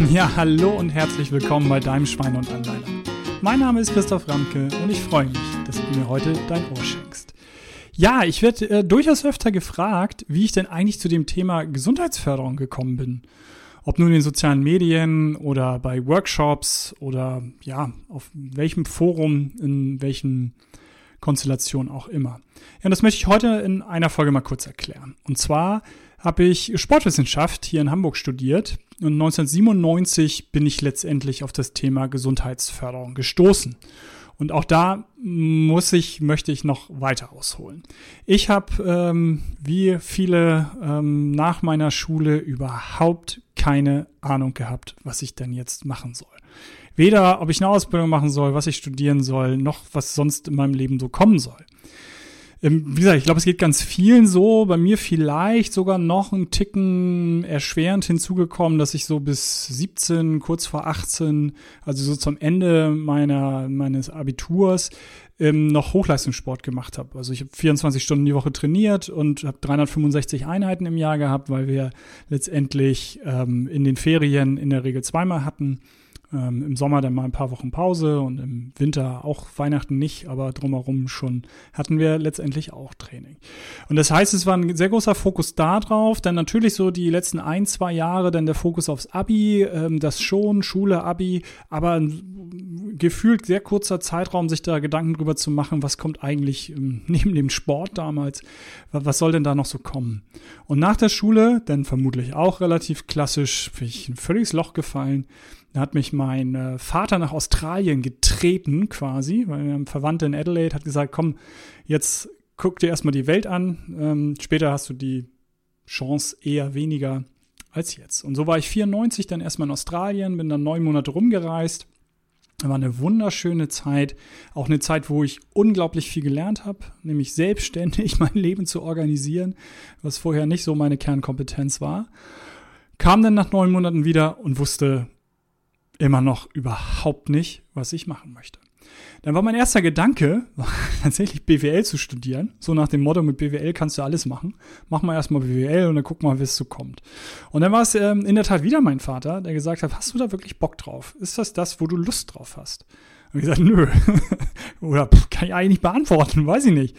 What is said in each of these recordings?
Ja, hallo und herzlich willkommen bei deinem Schwein und Anleiter. Mein Name ist Christoph Ramke und ich freue mich, dass du mir heute dein Ohr schenkst. Ja, ich werde äh, durchaus öfter gefragt, wie ich denn eigentlich zu dem Thema Gesundheitsförderung gekommen bin. Ob nun in den sozialen Medien oder bei Workshops oder ja, auf welchem Forum, in welchen Konstellationen auch immer. Ja, und das möchte ich heute in einer Folge mal kurz erklären. Und zwar habe ich Sportwissenschaft hier in Hamburg studiert und 1997 bin ich letztendlich auf das Thema Gesundheitsförderung gestoßen. Und auch da muss ich, möchte ich noch weiter ausholen. Ich habe, ähm, wie viele ähm, nach meiner Schule, überhaupt keine Ahnung gehabt, was ich denn jetzt machen soll. Weder, ob ich eine Ausbildung machen soll, was ich studieren soll, noch was sonst in meinem Leben so kommen soll. Ähm, wie gesagt, ich glaube, es geht ganz vielen so. Bei mir vielleicht sogar noch ein Ticken erschwerend hinzugekommen, dass ich so bis 17, kurz vor 18, also so zum Ende meiner, meines Abiturs, ähm, noch Hochleistungssport gemacht habe. Also ich habe 24 Stunden die Woche trainiert und habe 365 Einheiten im Jahr gehabt, weil wir letztendlich ähm, in den Ferien in der Regel zweimal hatten. Ähm, Im Sommer dann mal ein paar Wochen Pause und im Winter auch Weihnachten nicht, aber drumherum schon hatten wir letztendlich auch Training. Und das heißt, es war ein sehr großer Fokus da drauf. Dann natürlich so die letzten ein, zwei Jahre dann der Fokus aufs Abi, ähm, das schon, Schule, Abi, aber ein gefühlt sehr kurzer Zeitraum, sich da Gedanken drüber zu machen, was kommt eigentlich ähm, neben dem Sport damals, was soll denn da noch so kommen? Und nach der Schule, dann vermutlich auch relativ klassisch, bin ich ein völliges Loch gefallen da hat mich mein äh, Vater nach Australien getreten quasi, weil wir haben Verwandte in Adelaide, hat gesagt, komm, jetzt guck dir erstmal die Welt an, ähm, später hast du die Chance eher weniger als jetzt. Und so war ich 94 dann erstmal in Australien, bin dann neun Monate rumgereist. War eine wunderschöne Zeit, auch eine Zeit, wo ich unglaublich viel gelernt habe, nämlich selbstständig mein Leben zu organisieren, was vorher nicht so meine Kernkompetenz war. Kam dann nach neun Monaten wieder und wusste, immer noch überhaupt nicht, was ich machen möchte. Dann war mein erster Gedanke, tatsächlich BWL zu studieren. So nach dem Motto, mit BWL kannst du alles machen. Mach mal erstmal BWL und dann guck mal, wie es so kommt. Und dann war es ähm, in der Tat wieder mein Vater, der gesagt hat, hast du da wirklich Bock drauf? Ist das das, wo du Lust drauf hast? Und ich gesagt, nö. Oder pff, kann ich eigentlich nicht beantworten, weiß ich nicht.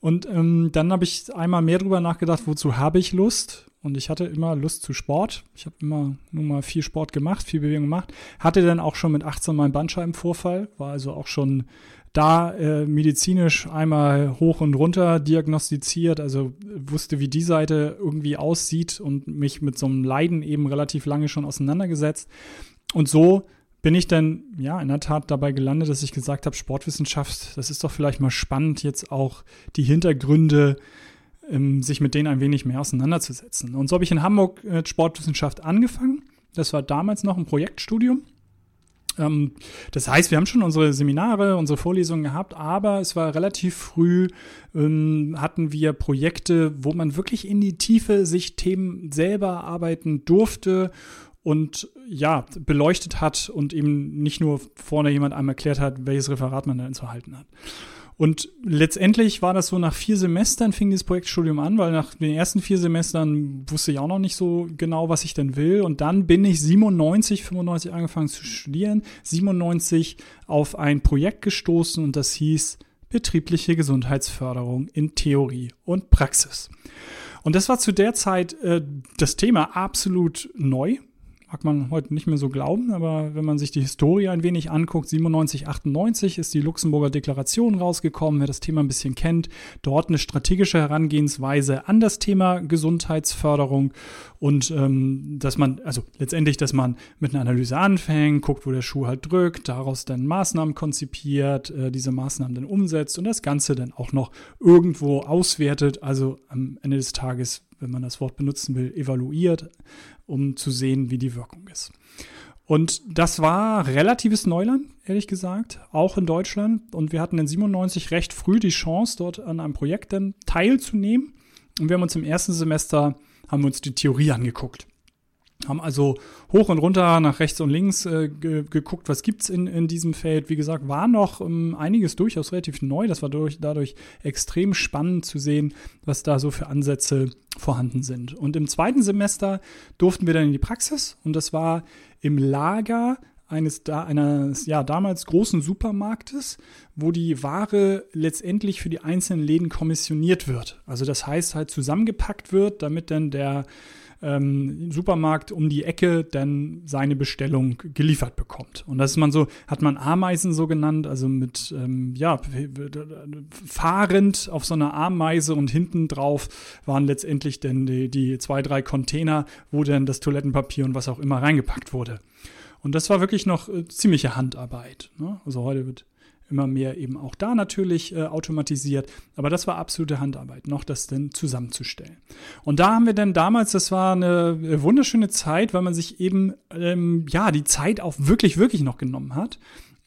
Und ähm, dann habe ich einmal mehr drüber nachgedacht, wozu habe ich Lust? Und ich hatte immer Lust zu Sport. Ich habe immer nur mal viel Sport gemacht, viel Bewegung gemacht. Hatte dann auch schon mit 18 mal einen Bandscheibenvorfall, war also auch schon da äh, medizinisch einmal hoch und runter diagnostiziert, also wusste, wie die Seite irgendwie aussieht und mich mit so einem Leiden eben relativ lange schon auseinandergesetzt. Und so bin ich dann ja in der Tat dabei gelandet, dass ich gesagt habe, Sportwissenschaft, das ist doch vielleicht mal spannend, jetzt auch die Hintergründe ähm, sich mit denen ein wenig mehr auseinanderzusetzen. Und so habe ich in Hamburg äh, Sportwissenschaft angefangen. Das war damals noch ein Projektstudium. Ähm, das heißt, wir haben schon unsere Seminare, unsere Vorlesungen gehabt, aber es war relativ früh, ähm, hatten wir Projekte, wo man wirklich in die Tiefe sich Themen selber arbeiten durfte und ja, beleuchtet hat und eben nicht nur vorne jemand einem erklärt hat, welches Referat man dann zu halten hat. Und letztendlich war das so, nach vier Semestern fing dieses Projektstudium an, weil nach den ersten vier Semestern wusste ich auch noch nicht so genau, was ich denn will. Und dann bin ich 97, 95 angefangen zu studieren, 97 auf ein Projekt gestoßen und das hieß betriebliche Gesundheitsförderung in Theorie und Praxis. Und das war zu der Zeit äh, das Thema absolut neu mag man heute nicht mehr so glauben, aber wenn man sich die Historie ein wenig anguckt, 97, 98 ist die Luxemburger Deklaration rausgekommen, wer das Thema ein bisschen kennt, dort eine strategische Herangehensweise an das Thema Gesundheitsförderung und ähm, dass man, also letztendlich, dass man mit einer Analyse anfängt, guckt, wo der Schuh halt drückt, daraus dann Maßnahmen konzipiert, äh, diese Maßnahmen dann umsetzt und das Ganze dann auch noch irgendwo auswertet, also am Ende des Tages wenn man das Wort benutzen will, evaluiert, um zu sehen, wie die Wirkung ist. Und das war relatives Neuland, ehrlich gesagt, auch in Deutschland. Und wir hatten in 97 recht früh die Chance, dort an einem Projekt dann teilzunehmen. Und wir haben uns im ersten Semester, haben wir uns die Theorie angeguckt. Haben also hoch und runter nach rechts und links äh, ge geguckt, was gibt's in, in diesem Feld. Wie gesagt, war noch ähm, einiges durchaus relativ neu. Das war durch, dadurch extrem spannend zu sehen, was da so für Ansätze vorhanden sind. Und im zweiten Semester durften wir dann in die Praxis und das war im Lager eines da eines ja damals großen Supermarktes, wo die Ware letztendlich für die einzelnen Läden kommissioniert wird. Also das heißt halt zusammengepackt wird, damit dann der ähm, Supermarkt um die Ecke dann seine Bestellung geliefert bekommt. Und das ist man so, hat man Ameisen so genannt, also mit, ähm, ja, fahrend auf so einer Ameise und hinten drauf waren letztendlich dann die, die zwei, drei Container, wo dann das Toilettenpapier und was auch immer reingepackt wurde. Und das war wirklich noch äh, ziemliche Handarbeit. Ne? Also heute wird immer mehr eben auch da natürlich äh, automatisiert. Aber das war absolute Handarbeit, noch das denn zusammenzustellen. Und da haben wir dann damals, das war eine äh, wunderschöne Zeit, weil man sich eben ähm, ja die Zeit auch wirklich, wirklich noch genommen hat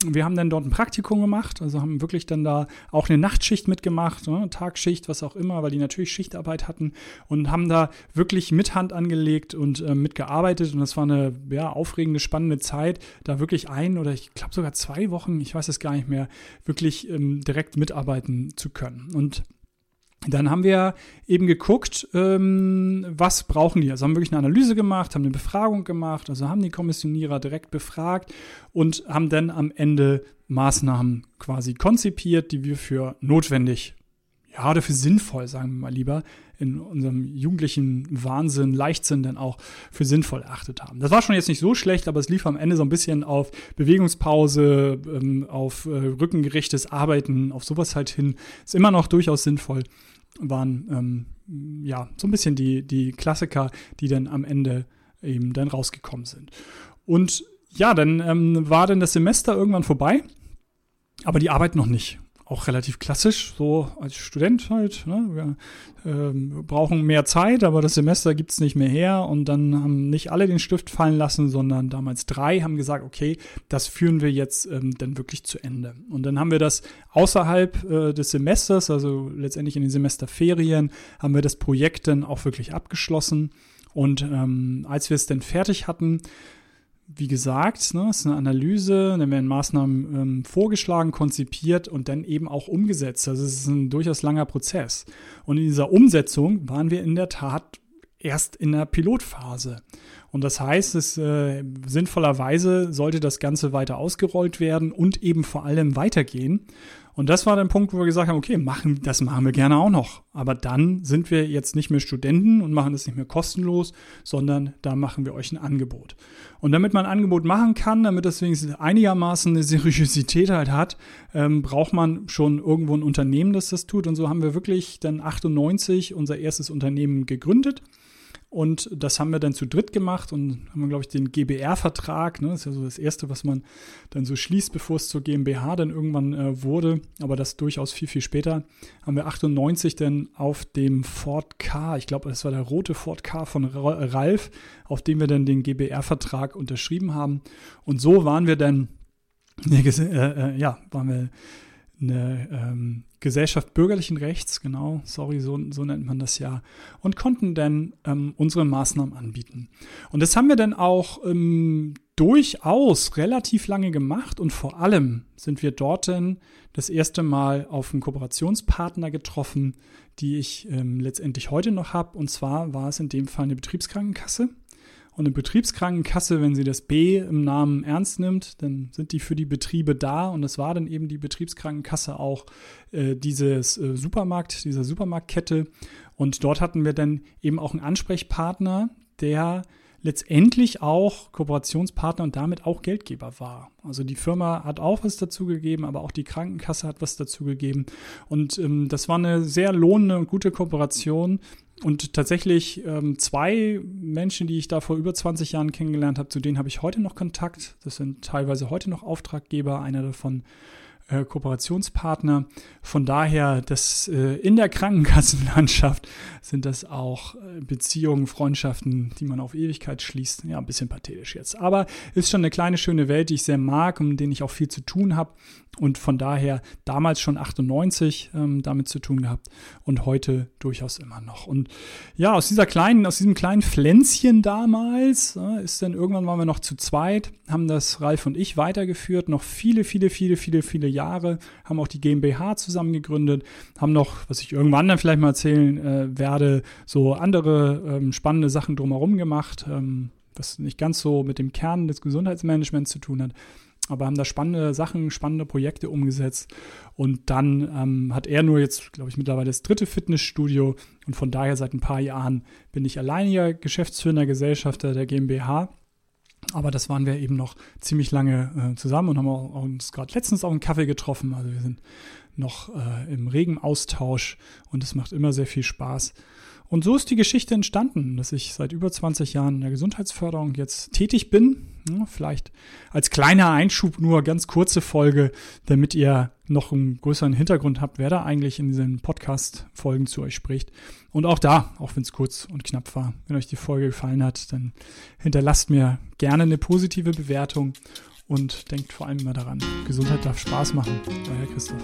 wir haben dann dort ein Praktikum gemacht, also haben wirklich dann da auch eine Nachtschicht mitgemacht, ne, Tagschicht, was auch immer, weil die natürlich Schichtarbeit hatten und haben da wirklich mit Hand angelegt und äh, mitgearbeitet und das war eine ja, aufregende, spannende Zeit, da wirklich ein oder ich glaube sogar zwei Wochen, ich weiß es gar nicht mehr, wirklich ähm, direkt mitarbeiten zu können. Und dann haben wir eben geguckt, ähm, was brauchen die. Also haben wirklich eine Analyse gemacht, haben eine Befragung gemacht, also haben die Kommissionierer direkt befragt und haben dann am Ende Maßnahmen quasi konzipiert, die wir für notwendig, ja, oder für sinnvoll, sagen wir mal lieber, in unserem jugendlichen Wahnsinn, Leichtsinn dann auch für sinnvoll erachtet haben. Das war schon jetzt nicht so schlecht, aber es lief am Ende so ein bisschen auf Bewegungspause, ähm, auf äh, rückengerechtes Arbeiten, auf sowas halt hin. Ist immer noch durchaus sinnvoll waren ähm, ja so ein bisschen die, die Klassiker, die dann am Ende eben dann rausgekommen sind. Und ja, dann ähm, war dann das Semester irgendwann vorbei, aber die Arbeit noch nicht auch relativ klassisch, so als Student halt. Ne? Wir ähm, brauchen mehr Zeit, aber das Semester gibt es nicht mehr her. Und dann haben nicht alle den Stift fallen lassen, sondern damals drei haben gesagt, okay, das führen wir jetzt ähm, dann wirklich zu Ende. Und dann haben wir das außerhalb äh, des Semesters, also letztendlich in den Semesterferien, haben wir das Projekt dann auch wirklich abgeschlossen. Und ähm, als wir es dann fertig hatten, wie gesagt, ne, ist eine Analyse, dann werden Maßnahmen ähm, vorgeschlagen, konzipiert und dann eben auch umgesetzt. Also es ist ein durchaus langer Prozess. Und in dieser Umsetzung waren wir in der Tat erst in der Pilotphase. Und das heißt, es äh, sinnvollerweise sollte das Ganze weiter ausgerollt werden und eben vor allem weitergehen. Und das war der Punkt, wo wir gesagt haben, okay, machen, das machen wir gerne auch noch. Aber dann sind wir jetzt nicht mehr Studenten und machen das nicht mehr kostenlos, sondern da machen wir euch ein Angebot. Und damit man ein Angebot machen kann, damit das wenigstens einigermaßen eine Seriosität halt hat, ähm, braucht man schon irgendwo ein Unternehmen, das das tut. Und so haben wir wirklich dann 98 unser erstes Unternehmen gegründet und das haben wir dann zu dritt gemacht und haben, glaube ich, den GBR-Vertrag, ne, das ist ja so das Erste, was man dann so schließt, bevor es zur GmbH dann irgendwann äh, wurde, aber das durchaus viel, viel später, haben wir 98 dann auf dem Ford K, ich glaube, das war der rote Ford K von Ralf, auf dem wir dann den GBR-Vertrag unterschrieben haben. Und so waren wir dann, äh, äh, ja, waren wir eine ähm, Gesellschaft bürgerlichen Rechts, genau, sorry, so, so nennt man das ja, und konnten dann ähm, unsere Maßnahmen anbieten. Und das haben wir dann auch ähm, durchaus relativ lange gemacht und vor allem sind wir dort dann das erste Mal auf einen Kooperationspartner getroffen, die ich ähm, letztendlich heute noch habe. Und zwar war es in dem Fall eine Betriebskrankenkasse. Und eine Betriebskrankenkasse, wenn sie das B im Namen ernst nimmt, dann sind die für die Betriebe da. Und das war dann eben die Betriebskrankenkasse auch äh, dieses äh, Supermarkt, dieser Supermarktkette. Und dort hatten wir dann eben auch einen Ansprechpartner, der letztendlich auch Kooperationspartner und damit auch Geldgeber war. Also die Firma hat auch was dazu gegeben, aber auch die Krankenkasse hat was dazu gegeben. Und ähm, das war eine sehr lohnende und gute Kooperation, und tatsächlich ähm, zwei Menschen, die ich da vor über 20 Jahren kennengelernt habe, zu denen habe ich heute noch Kontakt. Das sind teilweise heute noch Auftraggeber, einer davon äh, Kooperationspartner. Von daher, das äh, in der Krankenkassenlandschaft sind das auch äh, Beziehungen, Freundschaften, die man auf Ewigkeit schließt. Ja, ein bisschen pathetisch jetzt. Aber ist schon eine kleine, schöne Welt, die ich sehr mag und mit denen ich auch viel zu tun habe. Und von daher damals schon 98 ähm, damit zu tun gehabt und heute durchaus immer noch. Und ja, aus dieser kleinen, aus diesem kleinen Pflänzchen damals äh, ist dann irgendwann waren wir noch zu zweit, haben das Ralf und ich weitergeführt, noch viele, viele, viele, viele, viele Jahre, haben auch die GmbH zusammen gegründet, haben noch, was ich irgendwann dann vielleicht mal erzählen äh, werde, so andere ähm, spannende Sachen drumherum gemacht, ähm, was nicht ganz so mit dem Kern des Gesundheitsmanagements zu tun hat aber haben da spannende Sachen, spannende Projekte umgesetzt. Und dann ähm, hat er nur jetzt, glaube ich, mittlerweile das dritte Fitnessstudio. Und von daher seit ein paar Jahren bin ich alleiniger Geschäftsführender Gesellschafter der GmbH. Aber das waren wir eben noch ziemlich lange äh, zusammen und haben auch, uns gerade letztens auch einen Kaffee getroffen. Also wir sind noch äh, im regen Austausch und es macht immer sehr viel Spaß. Und so ist die Geschichte entstanden, dass ich seit über 20 Jahren in der Gesundheitsförderung jetzt tätig bin. Vielleicht als kleiner Einschub nur ganz kurze Folge, damit ihr noch einen größeren Hintergrund habt, wer da eigentlich in diesen Podcast-Folgen zu euch spricht. Und auch da, auch wenn es kurz und knapp war, wenn euch die Folge gefallen hat, dann hinterlasst mir gerne eine positive Bewertung und denkt vor allem immer daran, Gesundheit darf Spaß machen. Euer Christoph.